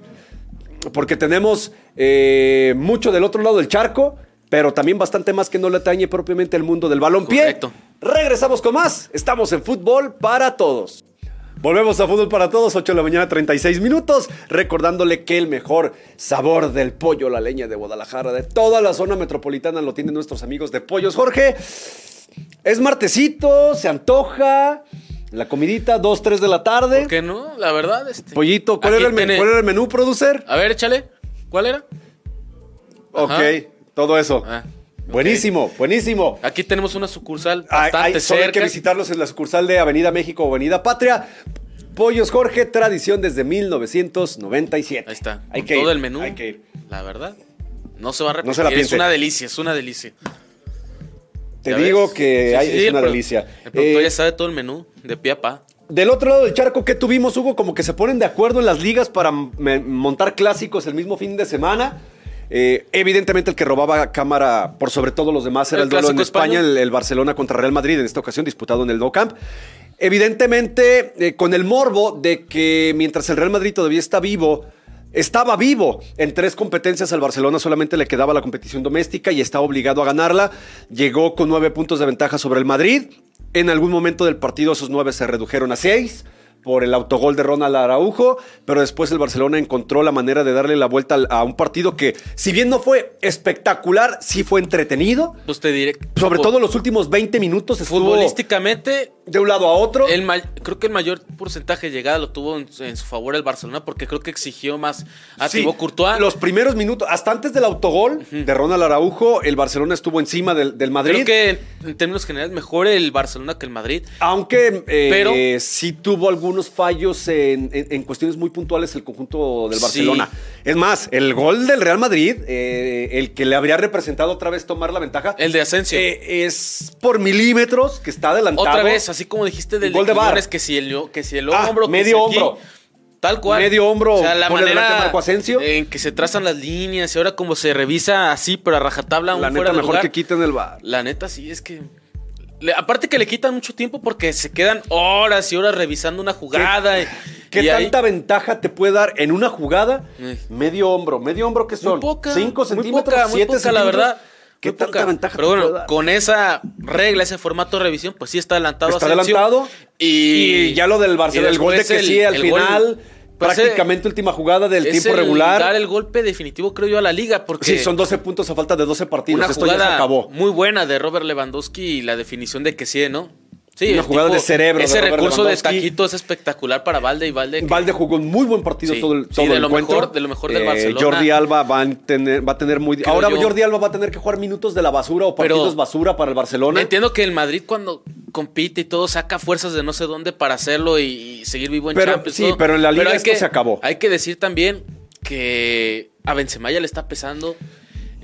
porque tenemos eh, mucho del otro lado del charco pero también bastante más que no le atañe propiamente el mundo del balompié. Correcto. Regresamos con más. Estamos en Fútbol para Todos. Volvemos a Fútbol para Todos, 8 de la mañana, 36 minutos. Recordándole que el mejor sabor del pollo, la leña de Guadalajara, de toda la zona metropolitana, lo tienen nuestros amigos de Pollos. Jorge, es martesito, se antoja. La comidita, 2, 3 de la tarde. ¿Por qué no? La verdad, este. Pollito, ¿cuál, era el, menú, ¿cuál era el menú, producer? A ver, échale. ¿Cuál era? Ok todo eso. Ah, buenísimo, buenísimo. Aquí tenemos una sucursal bastante hay, cerca. Hay que visitarlos en la sucursal de Avenida México o Avenida Patria. Pollos Jorge, tradición desde 1997. Ahí está. Hay que todo ir, el menú. Hay que ir. La verdad, no se va a repetir. No se la es una delicia, es una delicia. Te digo que hay, es una delicia. El productor ya eh, sabe todo el menú, de pie a pa. Del otro lado del charco, ¿qué tuvimos, Hugo? Como que se ponen de acuerdo en las ligas para montar clásicos el mismo fin de semana. Eh, evidentemente el que robaba cámara por sobre todo los demás era El el, duelo en España, el Barcelona contra Real Madrid, en esta ocasión disputado en el Nou Camp. Evidentemente, eh, con el morbo de que mientras el Real Madrid todavía está vivo, estaba vivo en tres competencias, al Barcelona solamente le quedaba la competición doméstica y estaba obligado a ganarla. Llegó con nueve puntos de ventaja sobre el Madrid. En algún momento del partido esos nueve se redujeron a seis por el autogol de Ronald Araujo, pero después el Barcelona encontró la manera de darle la vuelta a un partido que, si bien no fue espectacular, sí fue entretenido. Pues te diré. Sobre todo los últimos 20 minutos estuvo Futbolísticamente, de un lado a otro. el creo que el mayor porcentaje de llegada lo tuvo en, en su favor el Barcelona porque creo que exigió más a Sí, Thibaut Courtois. Los primeros minutos, hasta antes del autogol de Ronald Araujo, el Barcelona estuvo encima del, del Madrid. Creo que en términos generales mejor el Barcelona que el Madrid. Aunque eh, Pero- sí tuvo algunos fallos en, en- en cuestiones muy puntuales el conjunto del Barcelona. Es más, el gol del Real Madrid, eh, el que le habría representado otra vez tomar la ventaja, El de Asensio. eh, es por milímetros que está adelantado. Otra vez, así como dijiste del Gol de VAR. Quiñones, que si el, que si el Ah, hombro, que medio aquí, hombro. Tal cual. Medio hombro, O sea, la manera Marco Asensio. en que se trazan las líneas y ahora como se revisa así, pero a rajatabla, aún La fuera neta, de mejor lugar. que quiten el bar. La neta, sí, es que. Le- aparte que le quitan mucho tiempo porque se quedan horas y horas revisando una jugada. y- ¿Qué y ahí- tanta ventaja te puede dar en una jugada? Eh. Medio hombro. ¿Medio hombro qué son? Muy poca. ¿Cinco muy centímetros? poca, muy ¿Siete poca, la centímetros? verdad. ¿Qué Muy tanta poca. ventaja Pero bueno, con esa regla, ese formato de revisión, pues sí está adelantado. Está adelantado. Y, Y ya lo del Barcelona, el gol de que sí al gol- final, pues, prácticamente última jugada del tiempo el regular. Dar el golpe definitivo, creo yo, a la liga. Porque Sí, son 12 puntos a falta de 12 partidos. una Esto ya se jugada acabó. muy buena de Robert Lewandowski y la definición de que sí, ¿no? Sí, Una jugada de cerebro Ese recurso de Lewandowski. taquito es espectacular para Valde y Valde. que- Valde jugó un muy buen partido Sí, todo el, sí, todo de el lo encuentro. mejor- de lo mejor del Eh, Barcelona. Jordi Alba va a tener, va a tener muy. Creo Ahora yo. Jordi Alba va a tener que jugar minutos de la basura o Pero- partidos basura para el Barcelona. Entiendo que el Madrid cuando compite y todo saca fuerzas de no sé dónde para hacerlo y, y seguir vivo en Pero- Champions. sí, todo. pero en la liga hay esto que- se acabó. Hay que decir también que a Benzema ya le está pesando.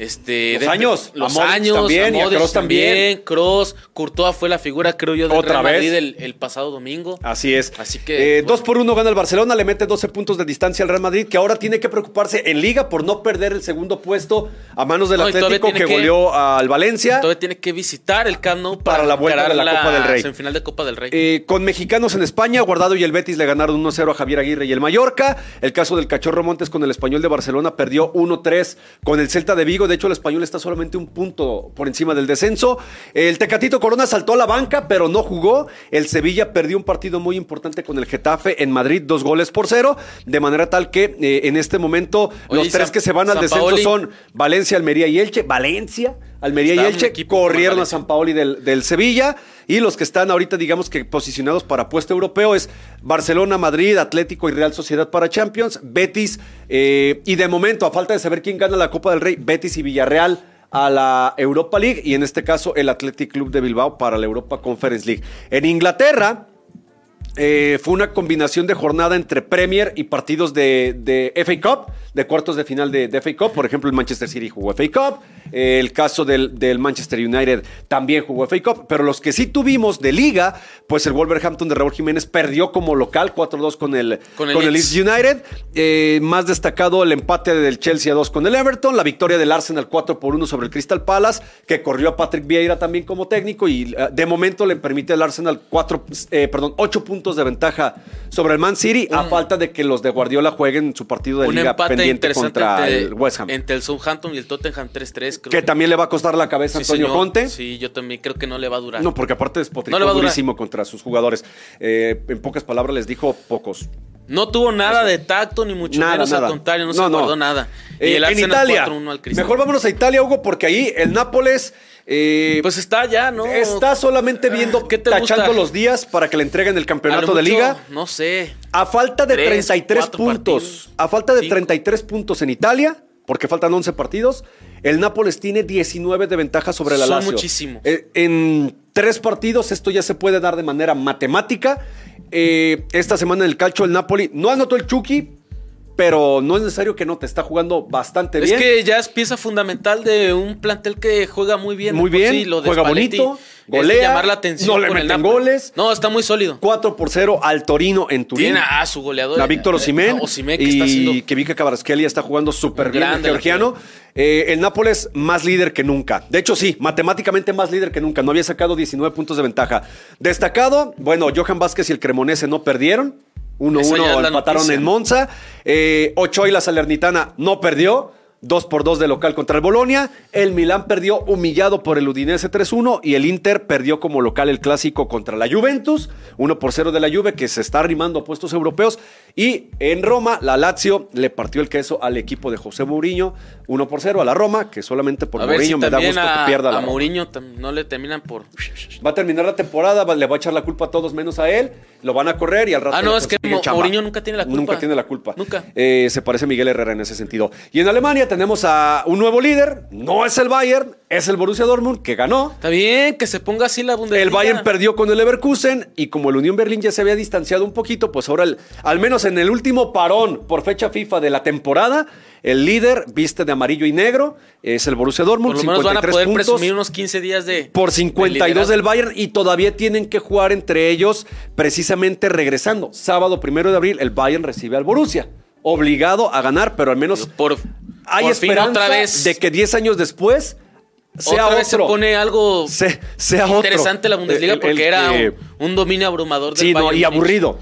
Este, Los de- años, los años, también, y a Modric Kroos también. Kroos, Courtois fue la figura, creo yo, del Otra Real vez. Madrid el, el pasado domingo. Así es. Así que, Eh, bueno. Dos por uno gana el Barcelona, le mete 12 puntos de distancia al Real Madrid, que ahora tiene que preocuparse en Liga por no perder el segundo puesto a manos del No, Atlético que, goleó al Valencia. Todavía tiene que visitar el Camp Nou para, Para la vuelta de la Copa del Rey. semifinal de Copa del Rey. Eh, con mexicanos en España, Guardado y el Betis le ganaron 1-0 a Javier Aguirre y el Mallorca. El caso del Cachorro Montes con el Español de Barcelona perdió 1-3 con el Celta de Vigo. De hecho, el Español está solamente un punto por encima del descenso. El Tecatito Corona saltó a la banca, pero no jugó. El Sevilla perdió un partido muy importante con el Getafe en Madrid, dos goles por cero. De manera tal que eh, en este momento Oye, los tres San- que se van al descenso son Valencia, Almería y Elche. Valencia, Almería Está y Elche corrieron a. San Paoli del, del Sevilla. Y los que están ahorita, digamos que posicionados para puesto europeo es Barcelona, Madrid, Atlético y Real Sociedad para Champions, Betis. eh, y de momento, a falta de saber quién gana la Copa del Rey, Betis y Villarreal a la Europa League. Y en este caso, el Athletic Club de Bilbao para la Europa Conference League. En Inglaterra. eh, fue una combinación de jornada entre Premier y partidos de, de FA Cup, de cuartos de final de, de FA Cup. Por ejemplo, el Manchester City jugó FA Cup. el caso del, del Manchester United también jugó FA Cup. Pero los que sí tuvimos de liga, pues el Wolverhampton de Raúl Jiménez perdió como local 4-2 con el, Con con el Leeds. United. Eh, más destacado el empate del Chelsea a 2 con el Everton. La victoria del Arsenal 4 por 1 sobre el Crystal Palace, que corrió a Patrick Vieira también como técnico. Y eh, de momento le permite al Arsenal 4, eh, perdón, 8 puntos de ventaja sobre el Man City, a falta de que los de Guardiola jueguen su partido de un liga empate pendiente contra entre, el West Ham. entre el Southampton y el Tottenham 3-3. creo Que también le va a costar la cabeza a Sí, Antonio señor. Conte. Sí, yo también creo que no le va a durar. No, porque aparte despotricó No durísimo contra sus jugadores. Eh, en pocas palabras les dijo pocos. No tuvo nada de tacto, ni mucho Nada, menos nada. al contrario, no, se guardó nada. Eh, y el en Arsenal Italia. 4-1 al. Mejor vámonos a Italia, Hugo, porque ahí el Nápoles eh, Pues está ya, ¿no? está solamente viendo, ¿Qué te tachando gusta? los días para que le entreguen el campeonato de liga. No sé. A falta de Tres, 33 cuatro puntos. partidos. A falta de Cinco. 33 puntos en Italia, porque faltan 11 partidos, el Nápoles tiene 19 de ventaja sobre el Son Lazio. muchísimos. Eh, en tres partidos esto ya se puede dar de manera matemática. Eh, esta semana en el calcio el Napoli no anotó el Chucky, pero no es necesario que no te está jugando bastante Es bien. que ya es pieza fundamental de un plantel que juega muy bien. Muy bien, sí, lo de juega Spalletti, bonito. golea, llamar la atención no le con meten goles. No, está muy sólido. 4 por 0 al Torino en Turín. Tiene a su goleador. A Víctor eh, a Osimhen, que y está haciendo que Vika Kvaratskhelia está jugando súper bien el georgiano. Eh, el Nápoles más líder que nunca. De hecho, sí, matemáticamente más líder que nunca. No había sacado 19 puntos de ventaja. Destacado, bueno, Johan Vázquez y el Cremonese no perdieron. Esa ya es 1-1 la empataron noticia. en Monza. Eh, Ochoa y la Salernitana no perdió. 2 por 2 de local contra el Bolonia. El Milán perdió humillado por el Udinese 3-1 y el Inter perdió como local el clásico contra la Juventus. 1 por 0 de la Juve que se está arrimando a puestos europeos. Y en Roma, la Lazio le partió el queso al equipo de José Mourinho. 1 por 0 a la Roma, que solamente por a Mourinho si me da gusto a, que pierda la a Roma. Mourinho no le terminan por... Va a terminar la temporada, le va a echar la culpa a todos menos a él. Lo van a correr y al rato. Ah, no, es que consiguen Mo- chamba. Mourinho nunca tiene la culpa. Nunca tiene la culpa. Nunca. Eh, se parece a Miguel Herrera en ese sentido. Y en Alemania tenemos a un nuevo líder. No es el Bayern, es el Borussia Dortmund, que ganó. Está bien, que se ponga así la Bundesliga. El Bayern perdió con el Leverkusen y como el Unión Berlín ya se había distanciado un poquito, pues ahora, el- al menos en el último parón por fecha FIFA de la temporada, el líder viste de amarillo y negro, es el Borussia Dortmund, Por lo menos van a 53 poder puntos presumir unos 15 días de... por de 52 liderazgo. del Bayern y todavía tienen que jugar entre ellos precisamente regresando. Sábado primero de abril el Bayern recibe al Borussia, obligado a ganar, pero al menos Por, hay por esperanza otra vez... de que 10 años después sea otra vez se pone algo Se- sea otro. interesante la Bundesliga El- el porque era un, dominio abrumador del Sí, no, y aburrido.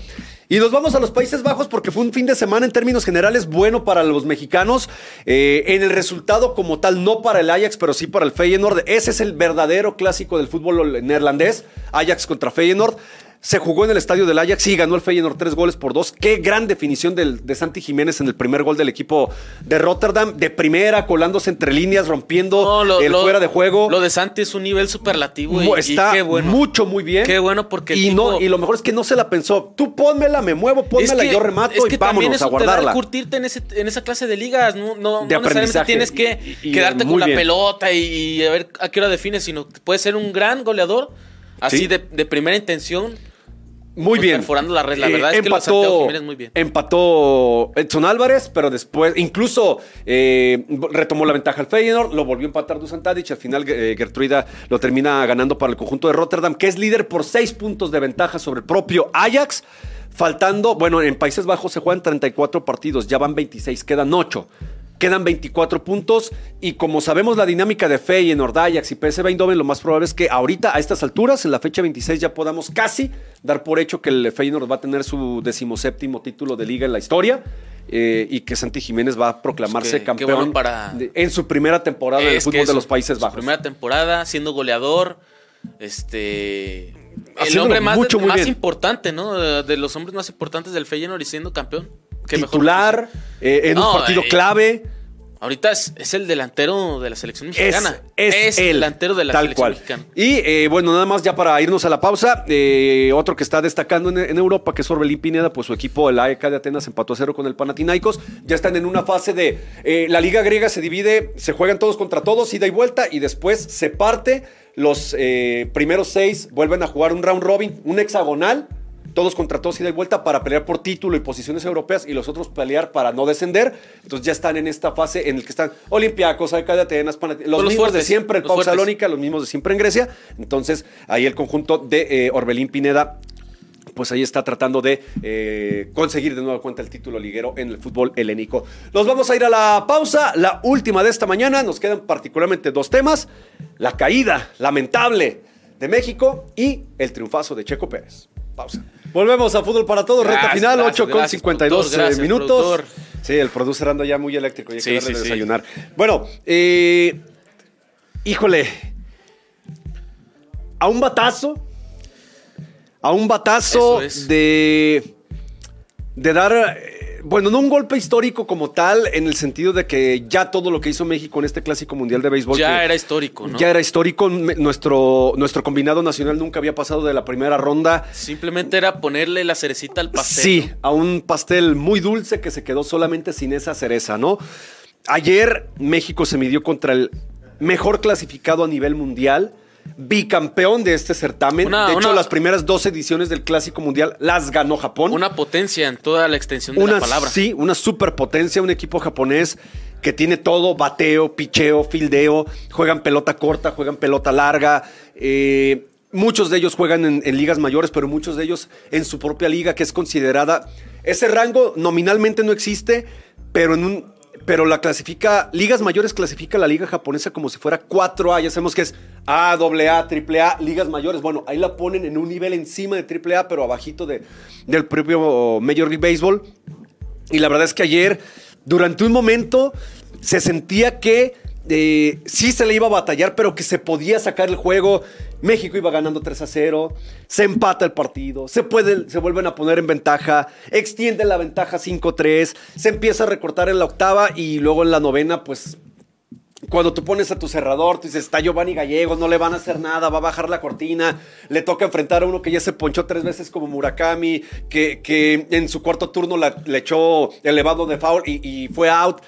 Y nos vamos a los Países Bajos porque fue un fin de semana en términos generales bueno para los mexicanos. Eh, en el resultado como tal, no para el Ajax, pero sí para el Feyenoord. Ese es el verdadero clásico del fútbol neerlandés. Ajax contra Feyenoord. Se jugó en el estadio del Ajax y ganó el Feyenoord tres goles por dos. Qué gran definición del- de Santi Jiménez en el primer gol del equipo de Rotterdam. De primera, colándose entre líneas, rompiendo No, lo- el lo- fuera de juego. Lo de Santi es un nivel superlativo. y- Está qué bueno. mucho, muy bien. Qué bueno porque Y, no, y lo mejor es que no se la pensó. Tú pónmela, me muevo, pónmela, Es que- yo remato es que y vámonos eso a te da guardarla. curtirte en, ese, en esa clase de ligas. No, no, De no necesariamente tienes que Y- y- quedarte con la bien. pelota y, a ver a qué hora defines, sino que puedes ser un gran goleador, así Sí. de, de primera intención. Muy bien. perforando la red. La Eh, verdad es que lo de Santiago Jiménez muy bien. Empató Edson Álvarez, pero después, incluso eh, retomó la ventaja al Feyenoord, lo volvió a empatar Dusan Tadic. Al final, eh, Gertruida lo termina ganando para el conjunto de Rotterdam, que es líder por seis puntos de ventaja sobre el propio Ajax. Faltando, bueno, en Países Bajos se juegan 34 partidos, ya van 26, quedan 8. Quedan 24 puntos y como sabemos la dinámica de Feyenoord, Ajax y PSV Eindhoven, lo más probable es que ahorita a estas alturas, en la fecha 26, ya podamos casi dar por hecho que el Feyenoord va a tener su decimoséptimo título de liga en la historia eh, y que Santi Jiménez va a proclamarse Pues campeón bueno para- de- en su primera temporada del Es que fútbol de su- los Países su Bajos. primera temporada, siendo goleador. Este. El hombre más, mucho, importante, ¿no? De, de los hombres más importantes del Feyenoord y siendo campeón. Titular, eh, en No, un partido eh, clave. Ahorita es, es el delantero de la selección Es, mexicana. es, el delantero de la tal selección cual. mexicana. Y eh, bueno, nada más ya para irnos a la pausa, eh, otro que está destacando en, en Europa, que es Orbelín Pineda, pues su equipo, el AEK de Atenas, empató a cero con el Panathinaikos. Ya están en una fase de eh, la liga griega se divide, se juegan todos contra todos, ida y vuelta, y después se parte. Los primeros seis vuelven a jugar un round robin, un hexagonal. Todos contra todos ida y vuelta para pelear por título y posiciones europeas y los otros pelear para no descender. Entonces ya están en esta fase en la que están Olympiacos, AEK de Atenas, los, mismos de siempre, el Pau. Salónica, los mismos de siempre en Grecia. Entonces ahí el conjunto de eh, Orbelín Pineda pues ahí está tratando de eh, conseguir de nueva cuenta el título liguero en el fútbol helénico. Nos vamos a ir a la pausa, la última de esta mañana. Nos quedan particularmente dos temas: la caída lamentable de México y el triunfazo de Checo Pérez. Pausa. Volvemos a Fútbol para Todos, recta Gracias, final, gracias, 8 con gracias, 52 productor, gracias, minutos. productor. Sí, el producer anda ya muy eléctrico, ya hay que Sí, sí, de sí. desayunar. Bueno, eh, híjole, a un batazo, a un batazo es. de, de dar, eh, bueno, no un golpe histórico como tal, en el sentido de que ya todo lo que hizo México en este clásico mundial de béisbol. Ya era histórico, ¿no? Ya era histórico. Nuestro, nuestro combinado nacional nunca había pasado de la primera ronda. Simplemente era ponerle la cerecita al pastel. Sí, a un pastel muy dulce que se quedó solamente sin esa cereza, ¿no? Ayer México se midió contra el mejor clasificado a nivel mundial, bicampeón de este certamen. Una- de hecho, una- las primeras dos ediciones del Clásico Mundial las ganó Japón. Una potencia en toda la extensión de Una, la palabra. Sí, una superpotencia, un equipo japonés que tiene todo, bateo, picheo, fildeo, juegan pelota corta, juegan pelota larga. eh, muchos de ellos juegan en, en ligas mayores, pero muchos de ellos en su propia liga, que es considerada... Ese rango nominalmente no existe, pero en un... Pero la clasifica, ligas mayores clasifica la liga japonesa como si fuera 4A, ya sabemos que es A, AA, AAA, ligas mayores. Bueno, ahí la ponen en un nivel encima de AAA, pero abajito de, del propio Major League Baseball. Y la verdad es que ayer, durante un momento, se sentía que eh, sí se le iba a batallar, pero que se podía sacar el juego. México iba ganando 3 a 0, se empata el partido, se, se vuelven a poner en ventaja, extiende la ventaja 5-3, se empieza a recortar en la octava y luego en la novena, pues cuando tú pones a tu cerrador, tú dices, está Giovanni Gallego, no le van a hacer nada, va a bajar la cortina, le toca enfrentar a uno que ya se ponchó tres veces como Murakami, que, en su cuarto turno le echó elevado de foul y fue out.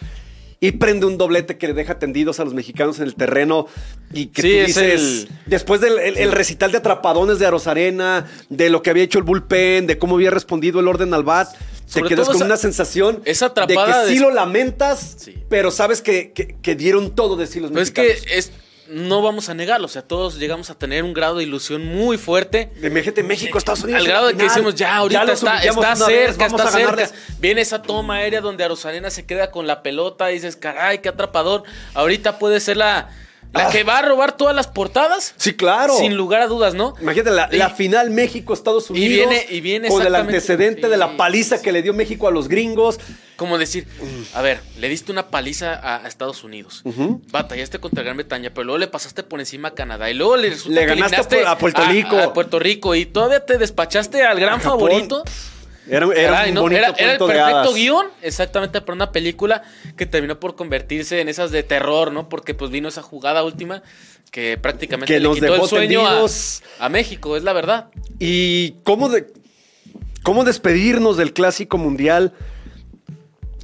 Y prende un doblete que le deja tendidos a los mexicanos en el terreno. Y que Sí, tú es dices, el- después del el- el recital de atrapadones de Arozarena, de lo que había hecho el bullpen, de cómo había respondido el orden al bat, te quedas con esa- una sensación esa de atrapada que sí de- lo lamentas, Sí. pero sabes que, que- que dieron todo de sí los Pero es mexicanos. que es, no vamos a negarlo, o sea, todos llegamos a tener un grado de ilusión muy fuerte. De Imagínate México, Estados Unidos. Al grado de que decimos, ya, ahorita está, está vez, cerca, está cerca. Viene esa toma aérea donde Arozarena se queda con la pelota y dices, caray, qué atrapador. Ahorita puede ser la, la Ah. que va a robar todas las portadas. Sí, claro. Sin lugar a dudas, ¿no? Imagínate la, Y- la final México-Estados y Unidos. viene- y viene con el antecedente de la paliza sí. que le dio México a los gringos. Como decir, a ver, le diste una paliza a, a Estados Unidos. Ujú. Batallaste contra Gran Bretaña, pero luego le pasaste por encima a Canadá. Y luego le resulta Le que ganaste a Puerto Rico. A, Puerto Rico. Y todavía te despachaste al gran A Japón. Era, era un ¿no? bonito Era, era el perfecto guion, exactamente, para una película que terminó por convertirse en esas de terror, ¿no? Porque pues vino esa jugada última que prácticamente Que le nos quitó dejó el sueño a, México, es la verdad. ¿Y cómo, de- cómo despedirnos del clásico mundial?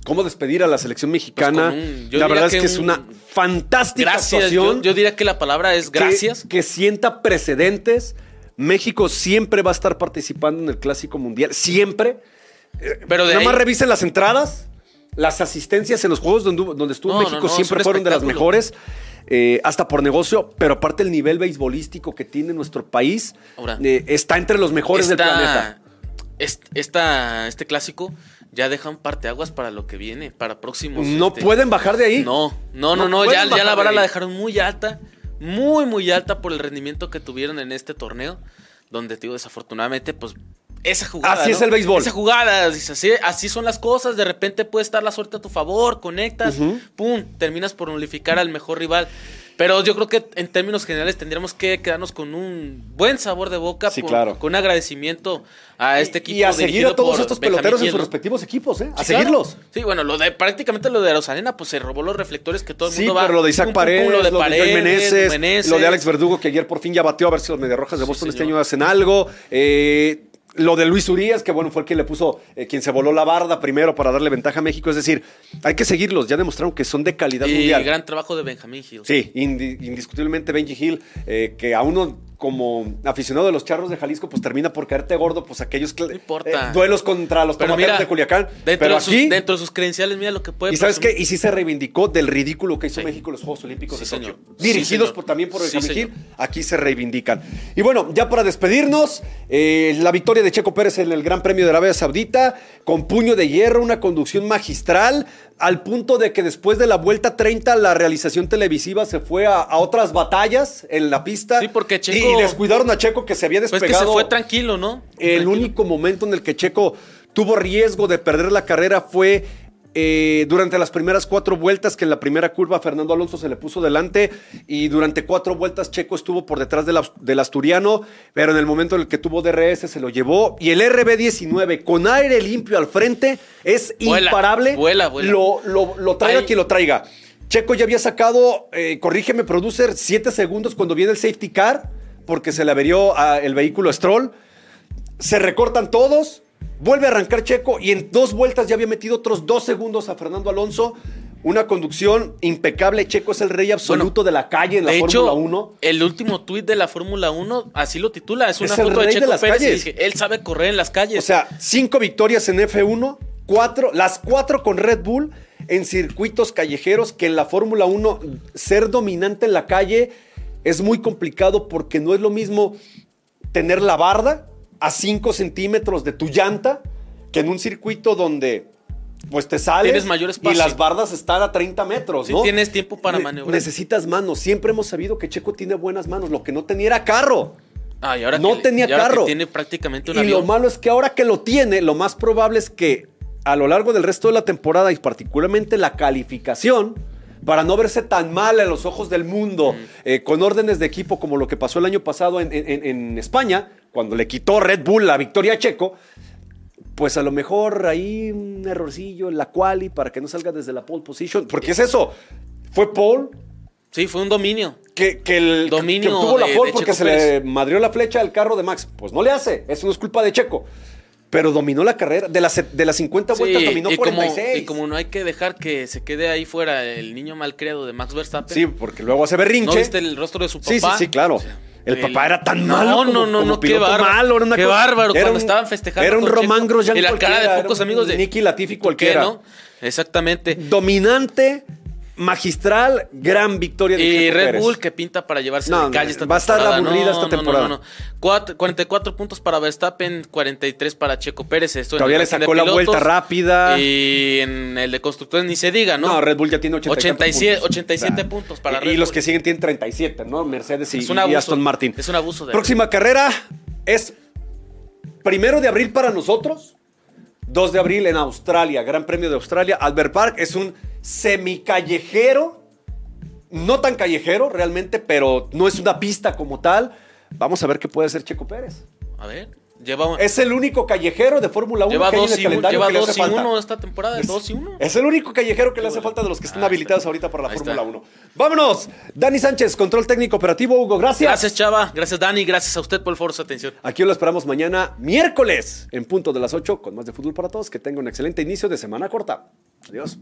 ¿Cómo despedir a la selección mexicana? Pues un- yo la verdad es que es un- una fantástica Gracias. Yo, actuación. yo diría que la palabra es que- gracias. Que, sienta precedentes. México siempre va a estar participando en el clásico mundial. Siempre. pero de Nada ahí- más revisen las entradas. Las asistencias en los juegos donde, donde estuvo No, México no, siempre fueron de las mejores. eh, hasta por negocio, pero aparte el nivel beisbolístico que tiene nuestro país Ahora, eh, está entre los mejores del planeta. est- esta- este clásico ya deja un parteaguas para lo que viene, para próximos. No este, pueden bajar de ahí. No, no, no, No no, ya, ya la vara la dejaron muy alta, muy, muy alta por el rendimiento que tuvieron en este torneo, donde, digo, desafortunadamente, pues, esa jugada. Así es el béisbol. Esa jugada, así, así son las cosas, de repente puede estar la suerte a tu favor, conectas, pum, terminas por nulificar al mejor rival. Pero yo creo que en términos generales tendríamos que quedarnos con un buen sabor de boca, Sí, con, claro. con un agradecimiento a este equipo. y a seguir a todos por estos Benjamín peloteros en sus respectivos equipos, ¿eh? A Sí, claro. seguirlos. Sí, bueno, lo de prácticamente lo de Arozarena, pues se robó los reflectores que todo el Sí, mundo va. pero lo de Isaac pum, pum, pum, Paredes, lo de, Joel Paredes, Meneses, Meneses. lo de Alex Verdugo, que ayer por fin ya batió a ver si los Mediarrojas de Sí, Boston este año hacen algo. Eh, lo de Luis Urias, que bueno, fue el que le puso, eh, quien se voló la barda primero para darle ventaja a México. Es decir, hay que seguirlos. Ya demostraron que son de calidad Y mundial. gran trabajo de Benjamín Hill. Sí, indi- indiscutiblemente Benji Hill, eh, que a uno como aficionado de los charros de Jalisco, pues termina por caerte gordo, pues aquellos cl- No importa. eh, duelos contra los Pero tomateros mira, de Culiacán. dentro, pero de sus, aquí, dentro de sus credenciales, mira lo que puede y sabes qué, y sí se reivindicó del ridículo que hizo Sí. México en los Juegos Olímpicos Sí, de Tokio. señor. Dirigidos por, también por Hill, señor. aquí se reivindican. Y bueno, ya para despedirnos, eh, la victoria de Checo Pérez en el Gran Premio de Arabia Saudita, con puño de hierro, una conducción magistral, al punto de que después de la vuelta 30 la realización televisiva se fue a, a otras batallas en la pista. Sí, porque Checo- Y, descuidaron a Checo que se había Pues despegado. que se fue tranquilo, ¿no? El Tranquilo. único momento en el que Checo tuvo riesgo de perder la carrera fue eh, durante las primeras cuatro vueltas, que en la primera curva Fernando Alonso se le puso delante y durante cuatro vueltas Checo estuvo por detrás del, asturiano, pero en el momento en el que tuvo DRS se lo llevó y el RB19 con aire limpio al frente es Vuela, imparable. vuela, vuela. Lo, lo- lo traiga quien lo traiga. Checo ya había sacado, eh, corrígeme, producer, siete segundos cuando viene el safety car, porque se le averió a el vehículo Stroll se recortan todos, vuelve a arrancar Checo y en dos vueltas ya había metido otros dos segundos a Fernando Alonso. Una conducción impecable. Checo es el rey absoluto de la calle en la Fórmula hecho, 1. el último tuit de la Fórmula 1 así lo titula. Es una Es foto de rey de Checo las Pérez y calles. dije, él sabe correr en las calles. O sea, cinco victorias en F1, cuatro, las cuatro con Red Bull en circuitos callejeros que en la Fórmula 1 ser dominante en la calle es muy complicado porque no es lo mismo tener la barda a 5 centímetros de tu llanta que en un circuito donde pues te sales Tienes mayor espacio. y las bardas están a 30 metros, Sí, ¿no? tienes tiempo para maniobrar. Necesitas manos. Siempre hemos sabido que Checo tiene buenas manos. Lo que no tenía era carro. Ah, y ahora No que- tenía y ahora que carro. tiene prácticamente un Y avión. lo malo es que ahora que lo tiene, lo más probable es que a lo largo del resto de la temporada y particularmente la calificación, para no verse tan mal en los ojos del mundo, eh, con órdenes de equipo como lo que pasó el año pasado en, en- en España, cuando le quitó Red Bull la victoria a Checo, pues a lo mejor ahí un errorcillo en la quali para que no salga desde la pole position, porque es eso, fue pole Sí, fue un dominio. que, que el Dominio que obtuvo la pole de porque Checo se le madrió la flecha al carro de Max. Pues no le hace, eso no es culpa de Checo. Pero dominó la carrera. De las, de las 50 vueltas Sí, dominó y como, 46. y como no hay que dejar que se quede ahí fuera el niño malcriado de Max Verstappen. Sí, porque luego hace berrinche. ¿No viste el rostro de su papá? Sí, sí, sí, claro. El, papá era tan malo. No, como- no, no, no, qué bárbaro. malo, era una qué cosa- bárbaro. era Cuando un- estaban festejando. Era un Román Grosjean Y la cara de pocos amigos de. Nicky Latifi ¿Qué, cualquiera. no? Exactamente. Dominante, magistral, gran victoria de Y Checo Red Pérez. Bull que pinta para llevarse No, de calle esta va a estar temporada. aburrida esta No, no, temporada. No, no, Cuatro- 44 puntos para Verstappen, 43 para Checo Pérez. Esto Todavía le sacó la vuelta rápida. Y en el de constructores ni se diga, ¿no? No, Red Bull ya tiene 87 87, puntos. 87 O sea, puntos para y, Red y los Bull. que siguen tienen 37, ¿no? Mercedes y, y. Aston Martin. Es un abuso de- Próxima carrera es primero de abril para nosotros, 2 de abril en Australia, Gran Premio de Australia. Albert Park es un semicallejero, no tan callejero realmente, pero no es una pista como tal. Vamos a ver qué puede hacer Checo Pérez. A ver, lleva, Es el único callejero de Fórmula 1 lleva que hay en 2 el y 1 calendario lleva que le dos hace y falta. 1 esta temporada, 2 y 1. Es el único callejero que le hace falta de los que están Ahí habilitados está. ahorita para la Ahí Fórmula está. 1. Vámonos. Dani Sánchez, control técnico operativo. Hugo, gracias. Gracias, Chava. Gracias, Dani. Gracias a usted por el de su atención. Aquí lo esperamos mañana, miércoles, en punto de las 8, con más de fútbol para todos. Que tenga un excelente inicio de semana corta. Adiós.